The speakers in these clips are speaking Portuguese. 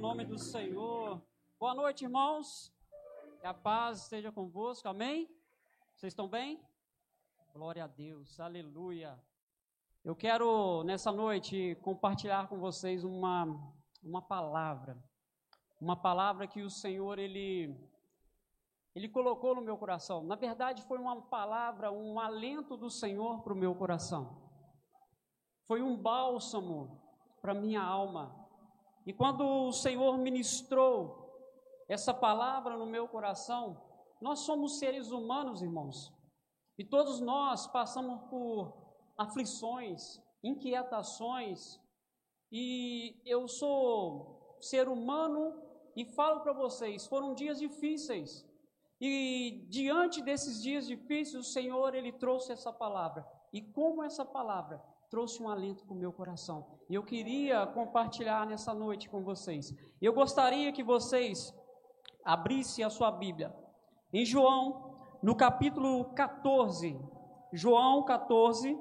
Nome do Senhor. Boa noite, irmãos. Que a paz esteja convosco. Amém? Vocês estão bem? Glória a Deus. Aleluia. Eu quero nessa noite compartilhar com vocês uma uma palavra. Uma palavra que o Senhor ele ele colocou no meu coração. Na verdade, foi uma palavra, um alento do Senhor para o meu coração. Foi um bálsamo para minha alma. E quando o Senhor ministrou essa palavra no meu coração, nós somos seres humanos, irmãos, e todos nós passamos por aflições, inquietações, e eu sou ser humano e falo para vocês, foram dias difíceis. E diante desses dias difíceis, o Senhor ele trouxe essa palavra. E como essa palavra trouxe um alento para o meu coração. E eu queria compartilhar nessa noite com vocês. Eu gostaria que vocês abrissem a sua Bíblia em João, no capítulo 14. João 14.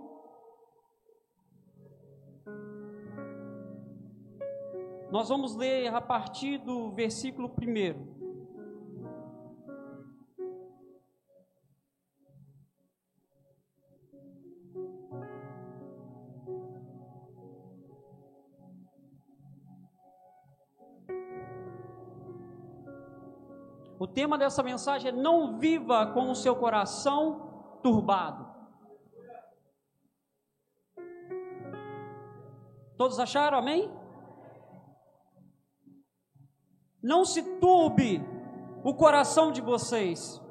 Nós vamos ler a partir do versículo 1. O tema dessa mensagem é: não viva com o seu coração turbado. Todos acharam, amém? Não se turbe o coração de vocês.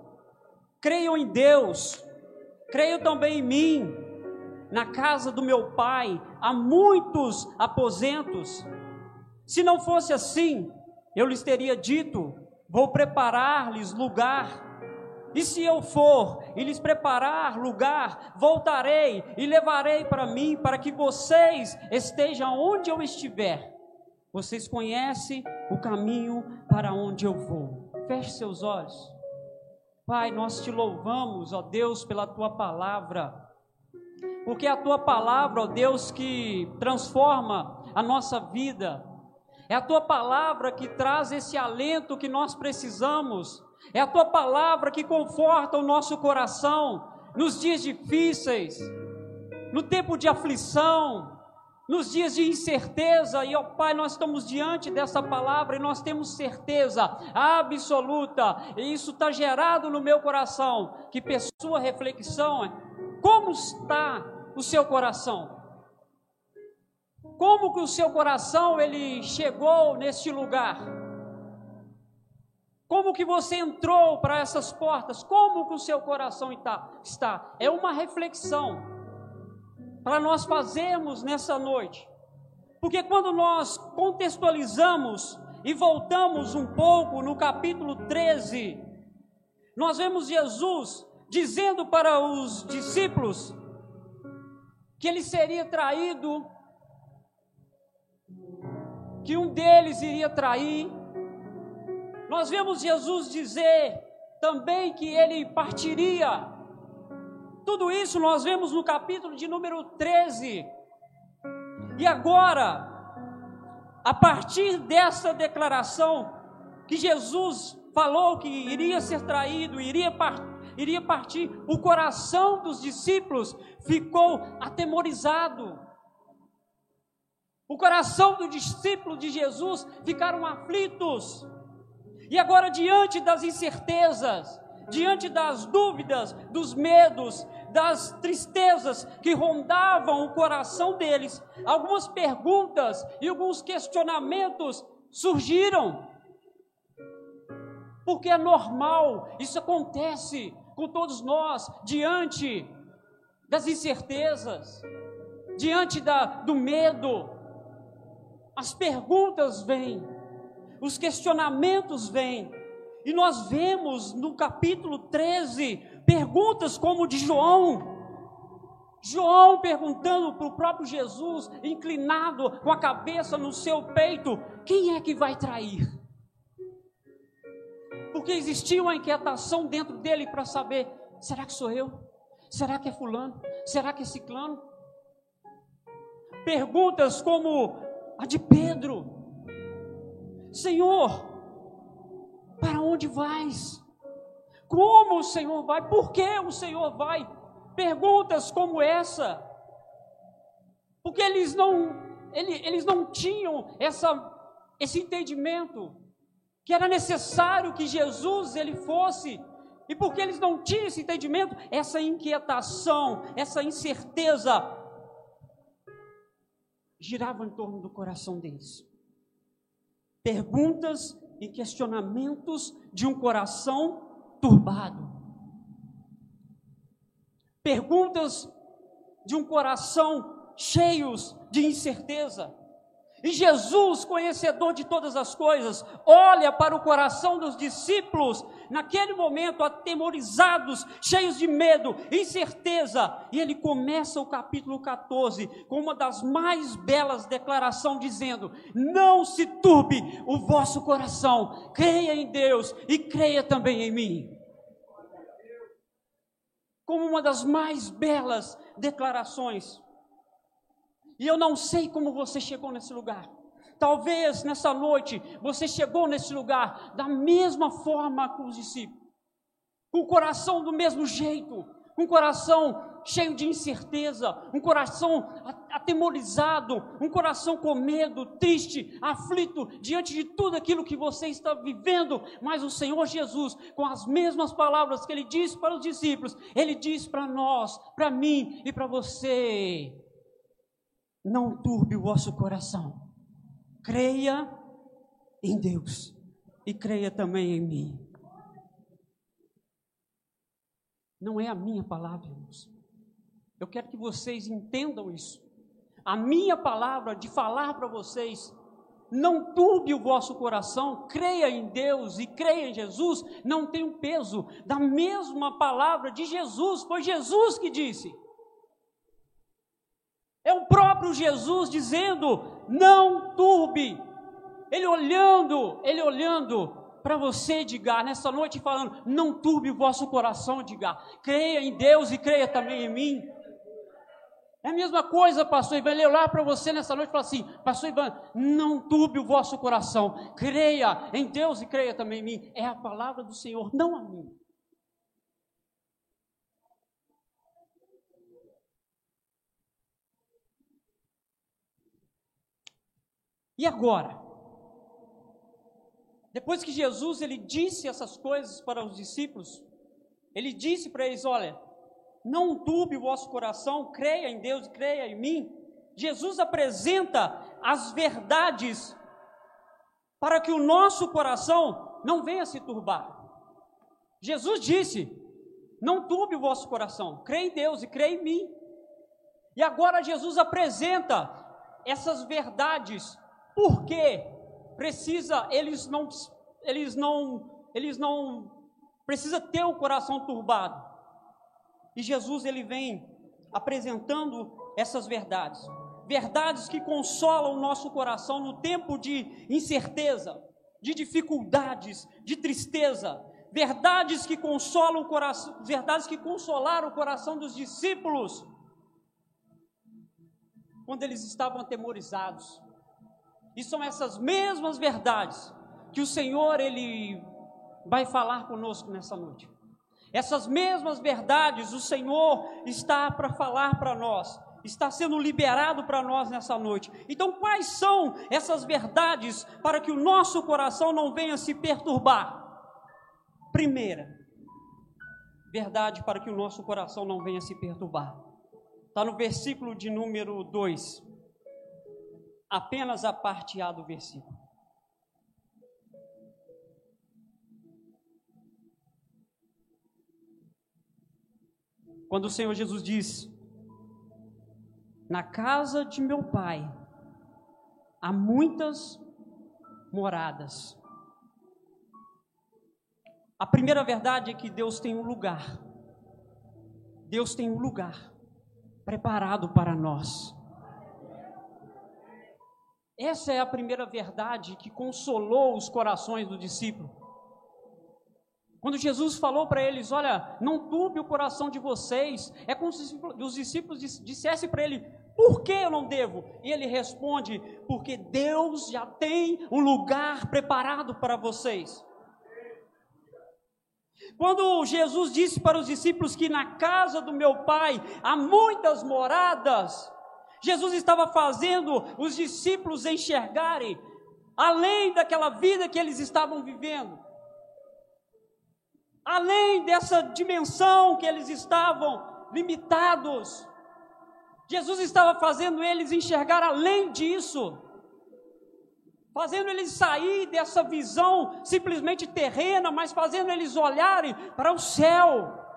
Creiam em Deus, creiam também em mim. Na casa do meu pai há muitos aposentos. Se não fosse assim, eu lhes teria dito: vou preparar-lhes lugar. E se eu for e lhes preparar lugar, voltarei e levarei para mim, para que vocês estejam onde eu estiver. Vocês conhecem o caminho para onde eu vou. Feche seus olhos. Pai, nós te louvamos, ó Deus, pela tua palavra. Porque é a tua palavra, ó Deus, que transforma a nossa vida, é a tua palavra que traz esse alento que nós precisamos. É a tua palavra que conforta o nosso coração nos dias difíceis, no tempo de aflição, nos dias de incerteza. E, ó Pai, nós estamos diante dessa palavra e nós temos certeza absoluta, e isso está gerado no meu coração, que pessoa reflexão é como está o seu coração? Como que o seu coração ele chegou neste lugar? Como que você entrou para essas portas? Como que o seu coração está? É uma reflexão para nós fazermos nessa noite. Porque quando nós contextualizamos e voltamos um pouco no capítulo 13, nós vemos Jesus dizendo para os discípulos que ele seria traído que um deles iria trair. Nós vemos Jesus dizer também que ele partiria. Tudo isso nós vemos no capítulo de número 13. E agora, a partir dessa declaração que Jesus falou que iria ser traído, iria partir, iria partir, o coração dos discípulos ficou atemorizado. O coração do discípulo de Jesus ficaram aflitos. E agora, diante das incertezas, diante das dúvidas, dos medos, das tristezas que rondavam o coração deles, algumas perguntas e alguns questionamentos surgiram. Porque é normal, isso acontece com todos nós, diante das incertezas, diante da, do medo, as perguntas vêm. os questionamentos vêm. E nós vemos no capítulo 13 perguntas como de João. João perguntando para o próprio Jesus, inclinado com a cabeça no seu peito: quem é que vai trair? Porque existia uma inquietação dentro dele para saber: será que sou eu? Será que é Fulano? Será que é Ciclano? Perguntas como a de Pedro: Senhor, para onde vais? Como o Senhor vai? Por que o Senhor vai? Perguntas como essa. Porque eles não, eles, não tinham essa, esse entendimento que era necessário que Jesus ele fosse e porque eles não tinham esse entendimento, essa inquietação, essa incerteza girava em torno do coração deles. Perguntas e questionamentos de um coração turbado. Perguntas de um coração cheios de incerteza. E Jesus, conhecedor de todas as coisas, olha para o coração dos discípulos, naquele momento atemorizados, cheios de medo, incerteza, e ele começa o capítulo 14 com uma das mais belas declarações, dizendo: Não se turbe o vosso coração, creia em Deus e creia também em mim. Como uma das mais belas declarações e eu não sei como você chegou nesse lugar. Talvez nessa noite você chegou nesse lugar da mesma forma com os discípulos, com o coração do mesmo jeito, com o coração cheio de incerteza, um coração atemorizado, um coração com medo, triste, aflito diante de tudo aquilo que você está vivendo. Mas o Senhor Jesus, com as mesmas palavras que ele disse para os discípulos, ele diz para nós, para mim e para você: não turbe o vosso coração. Creia em Deus e creia também em mim. Não é a minha palavra, irmãos. Eu quero que vocês entendam isso. A minha palavra de falar para vocês, não turbe o vosso coração, creia em Deus e creia em Jesus, não tem um peso da mesma palavra de Jesus, foi Jesus que disse. É o próprio Jesus dizendo: não turbe. Ele olhando, ele olhando para você, Edgar, nessa noite falando: não turbe o vosso coração, Edgar. Creia em Deus e creia também em mim. É a mesma coisa, pastor Ivan, ele olhar para você nessa noite e falar assim: Pastor Ivan, não turbe o vosso coração, creia em Deus e creia também em mim. É a palavra do Senhor, não a mim. E agora? Depois que Jesus ele disse essas coisas para os discípulos, ele disse para eles: Olha, não turbe o vosso coração, creia em Deus e creia em mim. Jesus apresenta as verdades para que o nosso coração não venha se turbar. Jesus disse: Não turbe o vosso coração, creia em Deus e creia em mim. E agora Jesus apresenta essas verdades porque precisa, eles não, eles não, eles não, precisa ter o coração turbado. E Jesus ele vem apresentando essas verdades, verdades que consolam o nosso coração no tempo de incerteza, de dificuldades, de tristeza, verdades que consolam o coração, verdades que consolaram o coração dos discípulos quando eles estavam atemorizados, e são essas mesmas verdades que o Senhor ele vai falar conosco nessa noite. Essas mesmas verdades o Senhor está para falar para nós, está sendo liberado para nós nessa noite. Então, quais são essas verdades para que o nosso coração não venha se perturbar? Primeira, verdade para que o nosso coração não venha se perturbar. Está no versículo de número 2 apenas a parte A do versículo. Quando o Senhor Jesus diz: Na casa de meu pai há muitas moradas. A primeira verdade é que Deus tem um lugar. Deus tem um lugar preparado para nós. Essa é a primeira verdade que consolou os corações do discípulo. Quando Jesus falou para eles: Olha, não turbe o coração de vocês, é como se os discípulos dissessem para ele: Por que eu não devo? E ele responde: Porque Deus já tem um lugar preparado para vocês. Quando Jesus disse para os discípulos que na casa do meu pai há muitas moradas, Jesus estava fazendo os discípulos enxergarem além daquela vida que eles estavam vivendo, além dessa dimensão que eles estavam limitados. Jesus estava fazendo eles enxergar além disso fazendo eles sair dessa visão simplesmente terrena, mas fazendo eles olharem para o céu.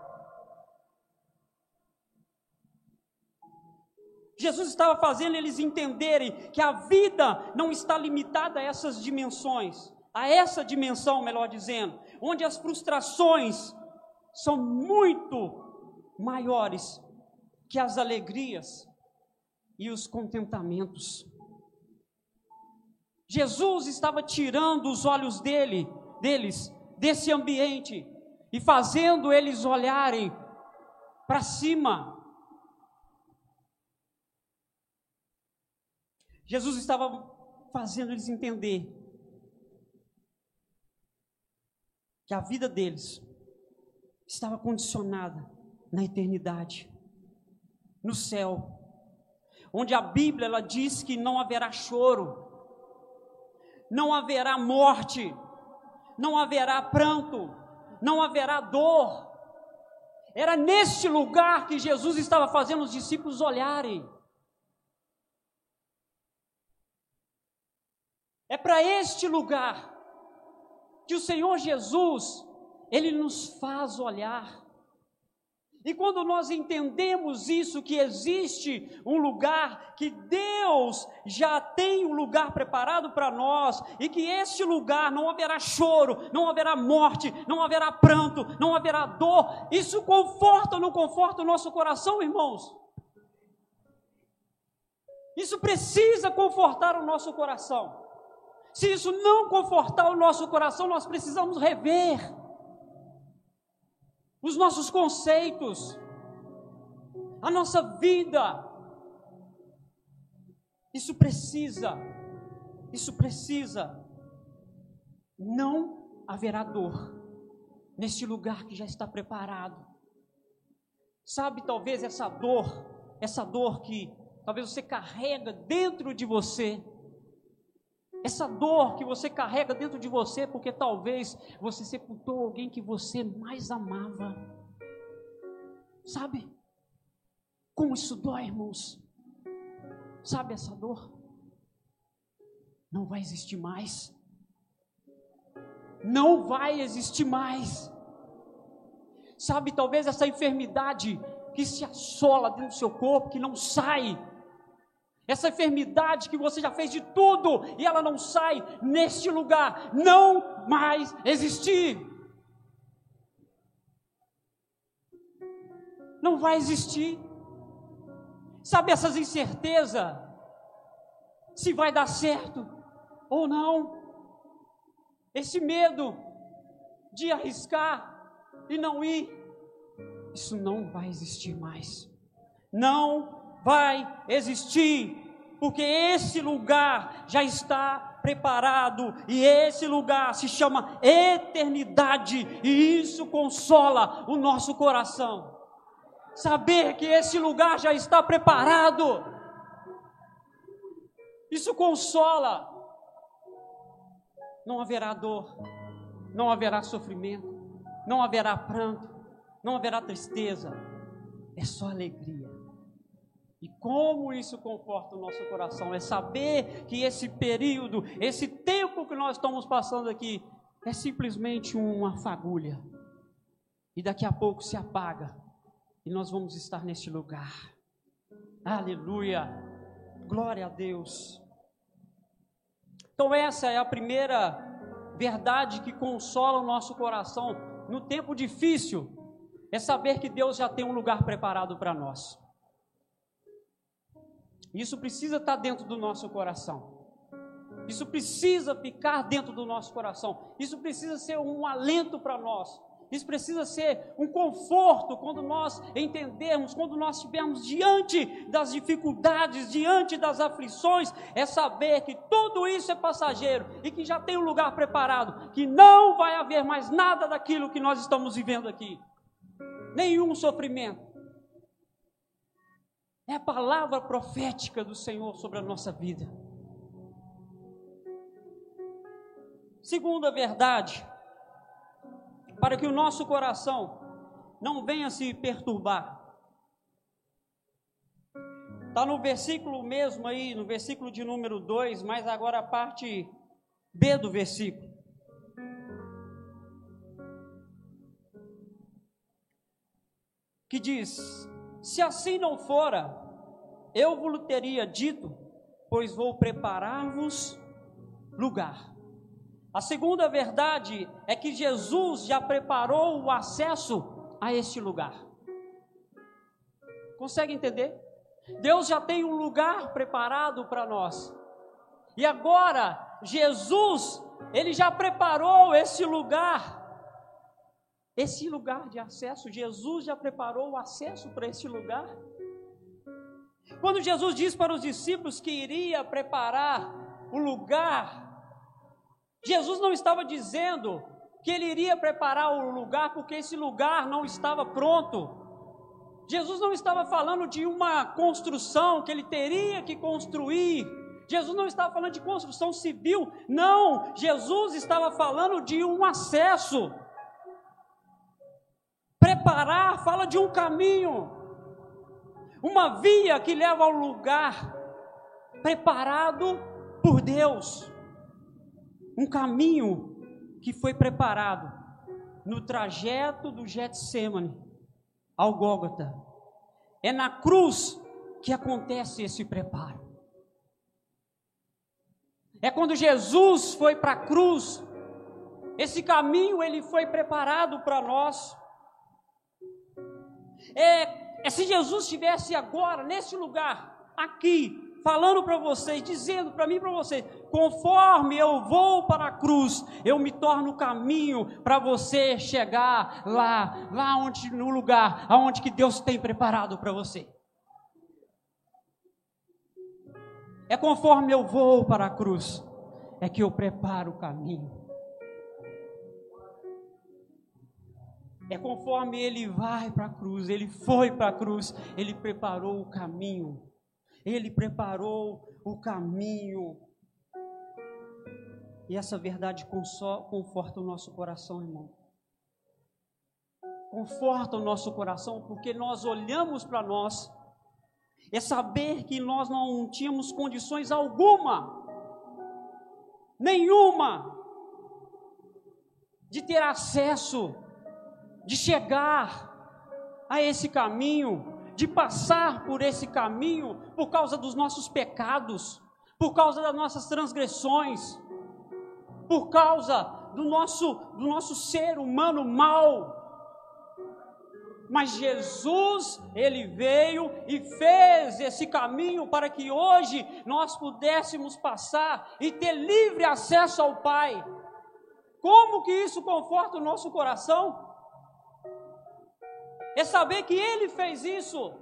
Jesus estava fazendo eles entenderem que a vida não está limitada a essas dimensões, a essa dimensão, melhor dizendo, onde as frustrações são muito maiores que as alegrias e os contentamentos. Jesus estava tirando os olhos dele, deles, desse ambiente e fazendo eles olharem para cima. Jesus estava fazendo eles entender que a vida deles estava condicionada na eternidade, no céu, onde a Bíblia ela diz que não haverá choro, não haverá morte, não haverá pranto, não haverá dor. Era neste lugar que Jesus estava fazendo os discípulos olharem. É para este lugar que o Senhor Jesus, ele nos faz olhar. E quando nós entendemos isso, que existe um lugar, que Deus já tem um lugar preparado para nós, e que este lugar não haverá choro, não haverá morte, não haverá pranto, não haverá dor, isso conforta ou não conforta o nosso coração, irmãos? Isso precisa confortar o nosso coração. Se isso não confortar o nosso coração, nós precisamos rever os nossos conceitos, a nossa vida. Isso precisa, isso precisa. Não haverá dor neste lugar que já está preparado. Sabe, talvez essa dor, essa dor que talvez você carrega dentro de você, essa dor que você carrega dentro de você, porque talvez você sepultou alguém que você mais amava. Sabe? Como isso dói, irmãos? Sabe essa dor? Não vai existir mais. Não vai existir mais. Sabe, talvez essa enfermidade que se assola dentro do seu corpo, que não sai, essa enfermidade que você já fez de tudo e ela não sai neste lugar, não mais existir. Não vai existir. Sabe essas incertezas? Se vai dar certo ou não. Esse medo de arriscar e não ir. Isso não vai existir mais. Não vai existir, porque esse lugar já está preparado e esse lugar se chama eternidade, e isso consola o nosso coração. Saber que esse lugar já está preparado, isso consola. Não haverá dor, não haverá sofrimento, não haverá pranto, não haverá tristeza, é só alegria. E como isso conforta o nosso coração é saber que esse período, esse tempo que nós estamos passando aqui, é simplesmente uma fagulha. E daqui a pouco se apaga. E nós vamos estar neste lugar. Aleluia. Glória a Deus. Então, essa é a primeira verdade que consola o nosso coração no tempo difícil, é saber que Deus já tem um lugar preparado para nós. Isso precisa estar dentro do nosso coração. Isso precisa ficar dentro do nosso coração. Isso precisa ser um alento para nós. Isso precisa ser um conforto quando nós entendermos, quando nós estivermos diante das dificuldades, diante das aflições, é saber que tudo isso é passageiro e que já tem um lugar preparado, que não vai haver mais nada daquilo que nós estamos vivendo aqui. Nenhum sofrimento. É a palavra profética do Senhor sobre a nossa vida. Segunda verdade, para que o nosso coração não venha se perturbar. Está no versículo mesmo aí, no versículo de número 2, mas agora a parte B do versículo. Que diz: Se assim não fora, eu vos teria dito, pois vou preparar-vos lugar. A segunda verdade é que Jesus já preparou o acesso a este lugar. Consegue entender? Deus já tem um lugar preparado para nós. E agora, Jesus, ele já preparou esse lugar. Esse lugar de acesso, Jesus já preparou o acesso para esse lugar. Quando Jesus disse para os discípulos que iria preparar o lugar Jesus não estava dizendo que ele iria preparar o lugar porque esse lugar não estava pronto. Jesus não estava falando de uma construção que ele teria que construir. Jesus não estava falando de construção civil. Não, Jesus estava falando de um acesso. Preparar fala de um caminho, uma via que leva ao lugar preparado por Deus um caminho que foi preparado no trajeto do Getsemane ao Gólgota. É na cruz que acontece esse preparo. É quando Jesus foi para a cruz, esse caminho ele foi preparado para nós. É, é se Jesus estivesse agora nesse lugar, aqui, falando para vocês, dizendo para mim e para vocês: conforme eu vou para a cruz, eu me torno caminho para você chegar lá, lá onde no lugar aonde que Deus tem preparado para você. É conforme eu vou para a cruz, é que eu preparo o caminho. É conforme ele vai para a cruz, ele foi para a cruz, ele preparou o caminho ele preparou o caminho. E essa verdade conforta o nosso coração, irmão. Conforta o nosso coração, porque nós olhamos para nós, é saber que nós não tínhamos condições alguma, nenhuma, de ter acesso, de chegar a esse caminho, de passar por esse caminho por causa dos nossos pecados, por causa das nossas transgressões, por causa do nosso, do nosso ser humano mau. Mas Jesus, Ele veio e fez esse caminho para que hoje nós pudéssemos passar e ter livre acesso ao Pai. Como que isso conforta o nosso coração? É saber que Ele fez isso.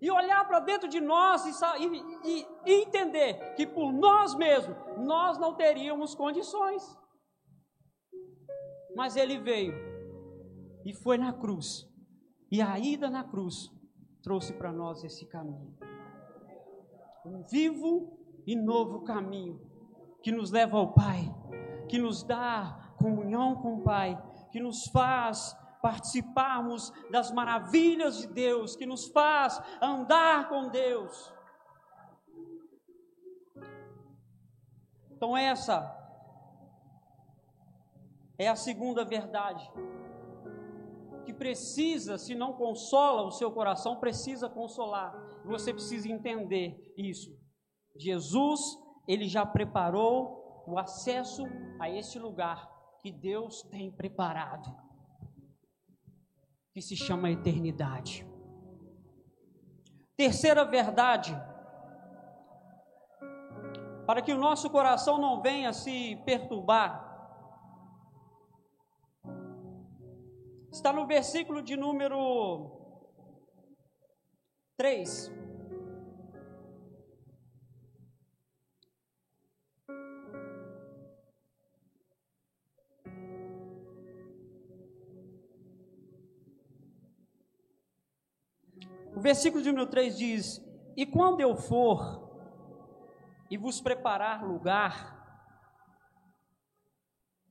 E olhar para dentro de nós e, e, e, entender que por nós mesmos nós não teríamos condições. Mas Ele veio e foi na cruz, e a ida na cruz trouxe para nós esse caminho. Um vivo e novo caminho que nos leva ao Pai, que nos dá comunhão com o Pai, que nos faz participarmos das maravilhas de Deus, que nos faz andar com Deus. Então, essa é a segunda verdade que precisa, se não consola o seu coração, precisa consolar. Você precisa entender isso. Jesus, ele já preparou o acesso a esse lugar que Deus tem preparado, que se chama eternidade. Terceira verdade, para que o nosso coração não venha se perturbar, está no versículo de número 3. Versículo de número 3 diz: E quando eu for e vos preparar lugar,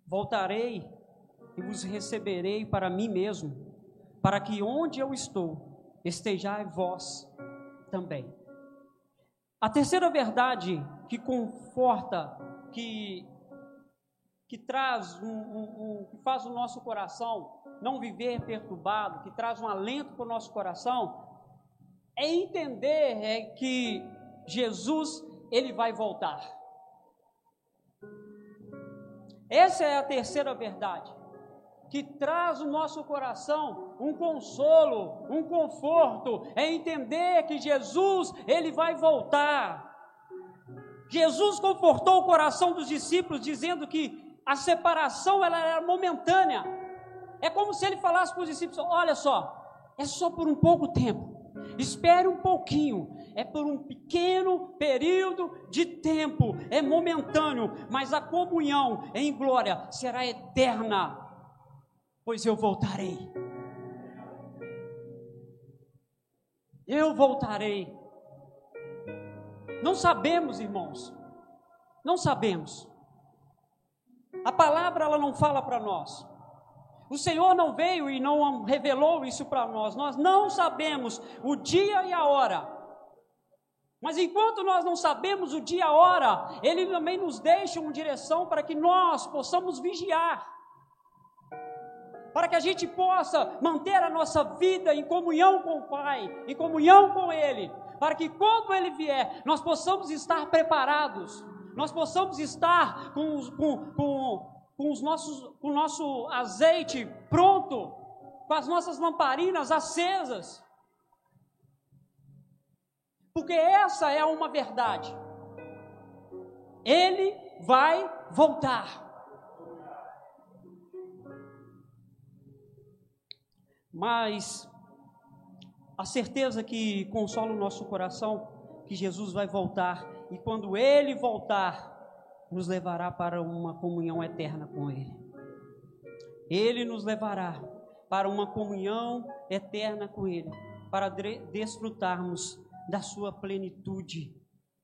voltarei e vos receberei para mim mesmo, para que onde eu estou, estejai vós também. A terceira verdade que conforta, que, que traz um, um, um, que faz o nosso coração não viver perturbado, que traz um alento para o nosso coração, é entender é que Jesus ele vai voltar. Essa é a terceira verdade que traz o nosso coração um consolo, um conforto, é entender que Jesus, ele vai voltar. Jesus confortou o coração dos discípulos dizendo que a separação ela era momentânea. É como se ele falasse para os discípulos: "Olha só, é só por um pouco tempo. Espere um pouquinho, é por um pequeno período de tempo, é momentâneo, mas a comunhão em glória será eterna pois eu voltarei. Eu voltarei. Não sabemos, irmãos. Não sabemos. A palavra ela não fala para nós. O Senhor não veio e não revelou isso para nós. Nós não sabemos o dia e a hora. Mas enquanto nós não sabemos o dia e a hora, Ele também nos deixa uma direção para que nós possamos vigiar para que a gente possa manter a nossa vida em comunhão com o Pai, em comunhão com Ele, para que quando Ele vier, nós possamos estar preparados, nós possamos estar com, com, com, com, os nossos, com o nosso azeite pronto, com as nossas lamparinas acesas. Porque essa é uma verdade. Ele vai voltar. mas a certeza que consola o nosso coração que Jesus vai voltar e quando ele voltar, nos levará para uma comunhão eterna com ele. Ele nos levará para uma comunhão eterna com ele, para desfrutarmos da sua plenitude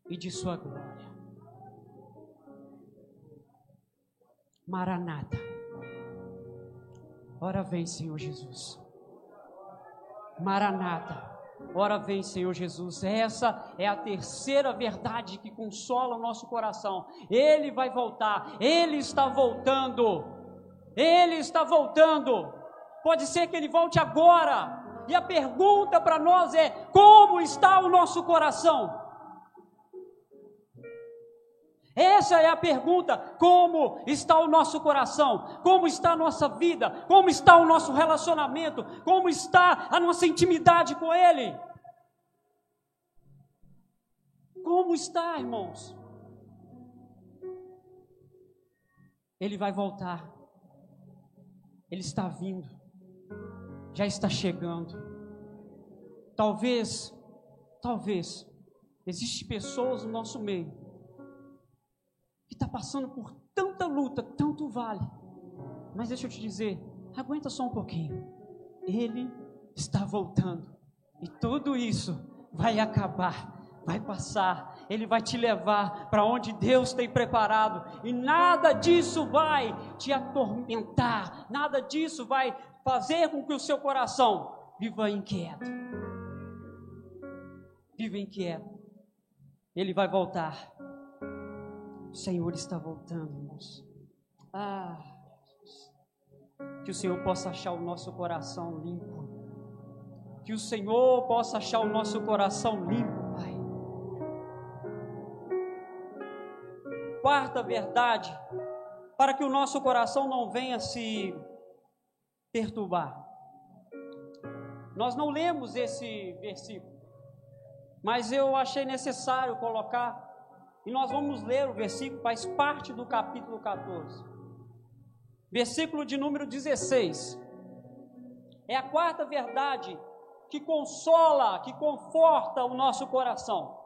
e de sua glória. Maranata. Ora vem, Senhor Jesus. Maranata. Ora vem, Senhor Jesus. Essa é a terceira verdade que consola o nosso coração. Ele vai voltar. Ele está voltando. Ele está voltando. Pode ser que ele volte agora. E a pergunta para nós é: como está o nosso coração? Essa é a pergunta: como está o nosso coração? Como está a nossa vida? Como está o nosso relacionamento? Como está a nossa intimidade com Ele? Como está, irmãos? Ele vai voltar. Ele está vindo. Já está chegando. Talvez, talvez, existem pessoas no nosso meio está passando por tanta luta, tanto vale. Mas deixa eu te dizer, aguenta só um pouquinho. Ele está voltando. E tudo isso vai acabar, vai passar. Ele vai te levar para onde Deus tem preparado. E nada disso vai te atormentar. Nada disso vai fazer com que o seu coração viva inquieto. Viva inquieto. Ele vai voltar. O Senhor está voltando, irmãos. Ah, Jesus. Que o Senhor possa achar o nosso coração limpo. Que o Senhor possa achar o nosso coração limpo, Pai. quarta verdade, para que o nosso coração não venha se perturbar. Nós não lemos esse versículo, mas eu achei necessário colocar, e nós vamos ler o versículo, faz parte do capítulo 14. Versículo de número 16. É a quarta verdade que consola, que conforta o nosso coração.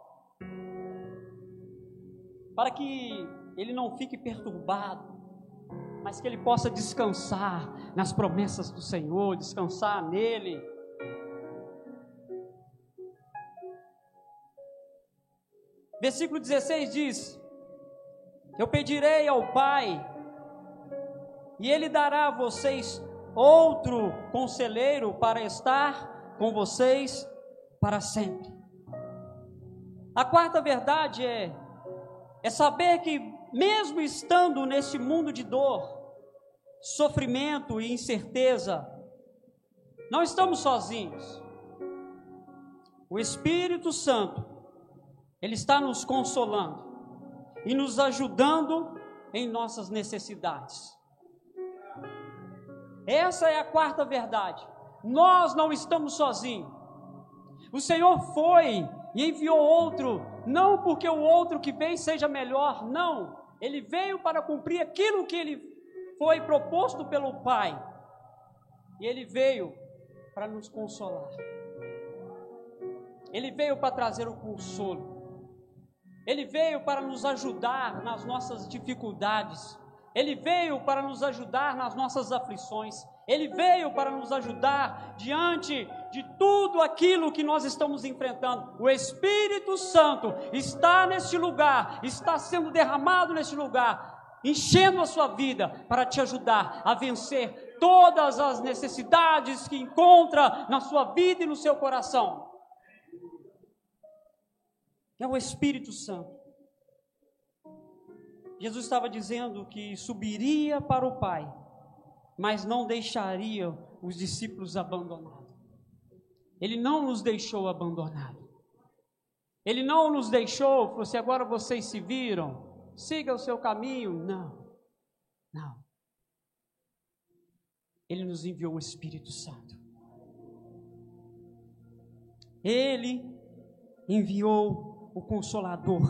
Para que ele não fique perturbado, mas que ele possa descansar nas promessas do Senhor, descansar nele. Versículo 16 diz: Eu pedirei ao Pai, e Ele dará a vocês outro conselheiro para estar com vocês para sempre. A quarta verdade é, é saber que, mesmo estando nesse mundo de dor, sofrimento e incerteza, não estamos sozinhos. O Espírito Santo, Ele está nos consolando e nos ajudando em nossas necessidades. Essa é a quarta verdade. Nós não estamos sozinhos. O Senhor foi e enviou outro, não porque o outro que veio seja melhor, não. Ele veio para cumprir aquilo que ele foi proposto pelo Pai. E ele veio para nos consolar. Ele veio para trazer o consolo. Ele veio para nos ajudar nas nossas dificuldades. Ele veio para nos ajudar nas nossas aflições. Ele veio para nos ajudar diante de tudo aquilo que nós estamos enfrentando. O Espírito Santo está neste lugar, está sendo derramado neste lugar, enchendo a sua vida para te ajudar a vencer todas as necessidades que encontra na sua vida e no seu coração. É o Espírito Santo. Jesus estava dizendo que subiria para o Pai, mas não deixaria os discípulos abandonados. Ele não nos deixou abandonados. Ele não nos deixou, falou assim, agora vocês se viram, siga o seu caminho. Não, não. Ele nos enviou o Espírito Santo. Ele enviou o Consolador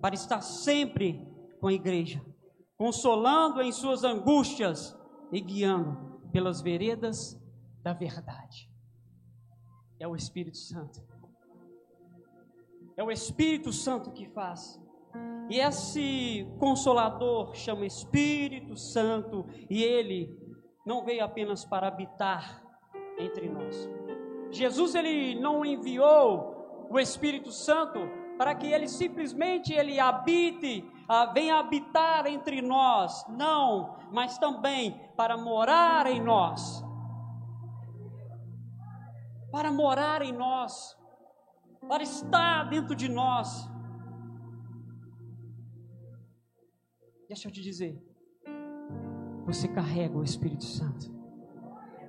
para estar sempre com a igreja, consolando em suas angústias e guiando pelas veredas da verdade. É o Espírito Santo. É o Espírito Santo que faz. E esse consolador chama Espírito Santo, e ele não veio apenas para habitar entre nós. Jesus ele não enviou o Espírito Santo para que ele simplesmente ele habite, uh, venha habitar entre nós, não, mas também para morar em nós. Para morar em nós, para estar dentro de nós. Deixa eu te dizer, você carrega o Espírito Santo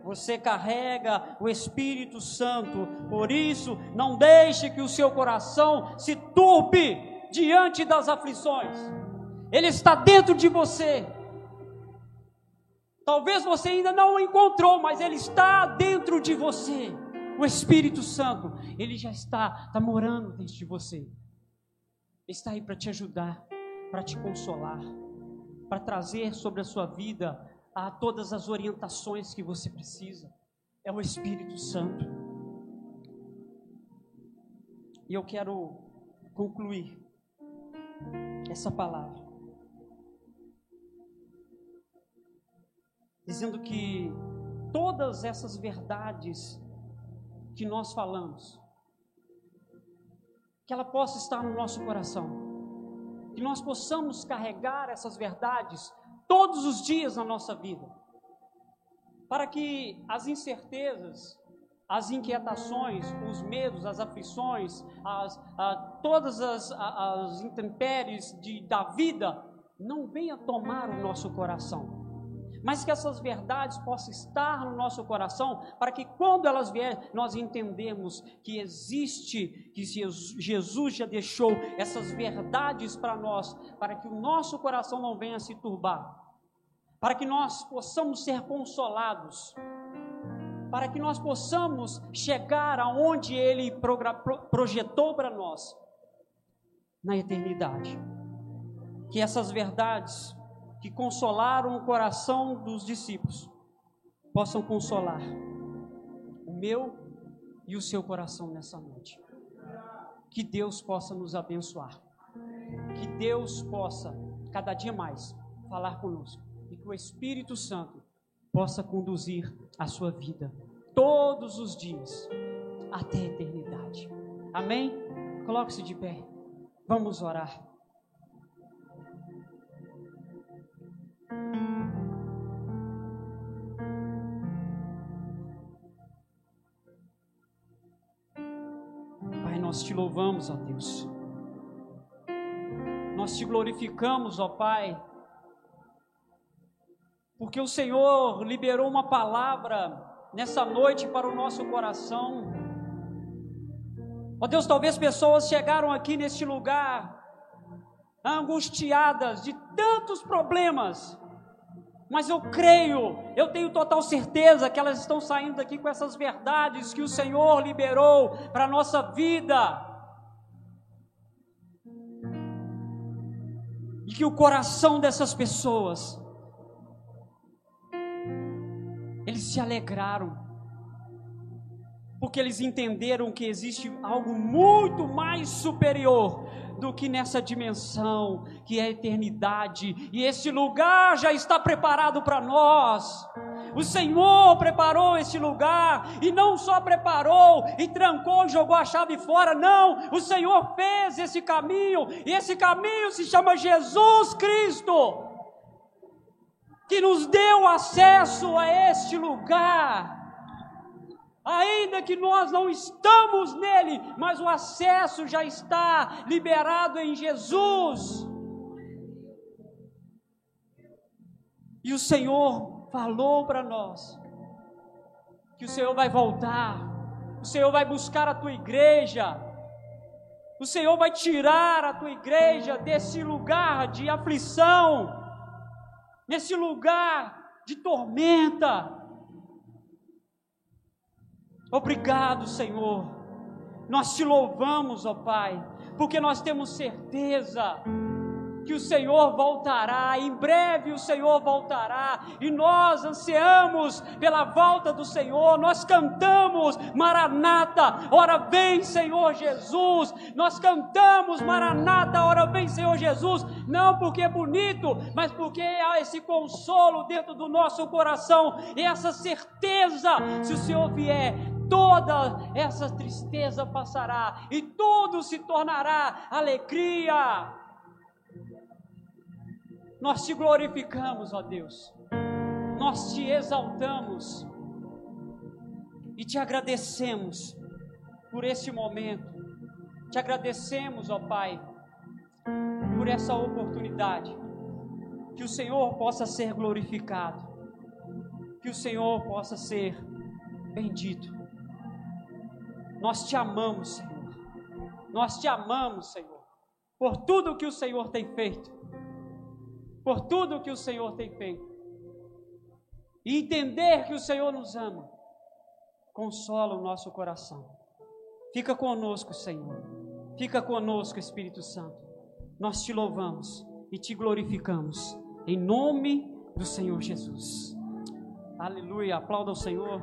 você carrega o Espírito Santo. Por isso, não deixe que o seu coração se turbe diante das aflições. Ele está dentro de você. Talvez você ainda não o encontrou, mas ele está dentro de você. O Espírito Santo, ele já está, está morando dentro de você. Ele está aí para te ajudar, para te consolar, para trazer sobre a sua vida a todas as orientações que você precisa. É o Espírito Santo. E eu quero concluir essa palavra dizendo que todas essas verdades que nós falamos, que ela possa estar no nosso coração, que nós possamos carregar essas verdades todos os dias na nossa vida, para que as incertezas, as inquietações, os medos, as aflições, as, a, todas as, a, as intempéries de, da vida não venham tomar o nosso coração, mas que essas verdades possam estar no nosso coração, para que quando elas vierem, nós entendemos que existe, que Jesus já deixou essas verdades para nós, para que o nosso coração não venha se turbar, para que nós possamos ser consolados, para que nós possamos chegar aonde Ele projetou para nós, na eternidade. Que essas verdades que consolaram o coração dos discípulos possam consolar o meu e o seu coração nessa noite. Que Deus possa nos abençoar. Que Deus possa, cada dia mais, falar conosco. E que o Espírito Santo possa conduzir a sua vida todos os dias até a eternidade. Amém? Coloque-se de pé. Vamos orar. Pai, nós te louvamos, ó Deus. Nós te glorificamos, ó Pai, porque o Senhor liberou uma palavra nessa noite para o nosso coração. Ó Deus, talvez pessoas chegaram aqui neste lugar angustiadas de tantos problemas, mas eu creio, eu tenho total certeza que elas estão saindo daqui com essas verdades que o Senhor liberou para a nossa vida. E que o coração dessas pessoas eles se alegraram, porque eles entenderam que existe algo muito mais superior do que nessa dimensão, que é a eternidade, e esse lugar já está preparado para nós. O Senhor preparou esse lugar, e não só preparou e trancou e jogou a chave fora, não, o Senhor fez esse caminho, e esse caminho se chama Jesus Cristo que nos deu acesso a este lugar. Ainda que nós não estamos nele, mas o acesso já está liberado em Jesus. E o Senhor falou para nós que o Senhor vai voltar, o Senhor vai buscar a tua igreja, o Senhor vai tirar a tua igreja desse lugar de aflição, nesse lugar de tormenta. Obrigado, Senhor. Nós te louvamos, ó Pai, porque nós temos certeza que o Senhor voltará, em breve o Senhor voltará, e nós ansiamos pela volta do Senhor, nós cantamos Maranata, ora vem Senhor Jesus, nós cantamos Maranata, ora vem Senhor Jesus, não porque é bonito, mas porque há esse consolo dentro do nosso coração, e essa certeza, se o Senhor vier, toda essa tristeza passará e tudo se tornará alegria. Nós te glorificamos, ó Deus. Nós te exaltamos e te agradecemos por esse momento. Te agradecemos, ó Pai, por essa oportunidade. Que o Senhor possa ser glorificado. Que o Senhor possa ser bendito. Nós te amamos, Senhor. Nós te amamos, Senhor, por tudo que o Senhor tem feito por tudo que o Senhor tem feito. E entender que o Senhor nos ama, consola o nosso coração. Fica conosco, Senhor. Fica conosco, Espírito Santo. Nós te louvamos e te glorificamos. Em nome do Senhor Jesus. Aleluia. Aplauda o Senhor.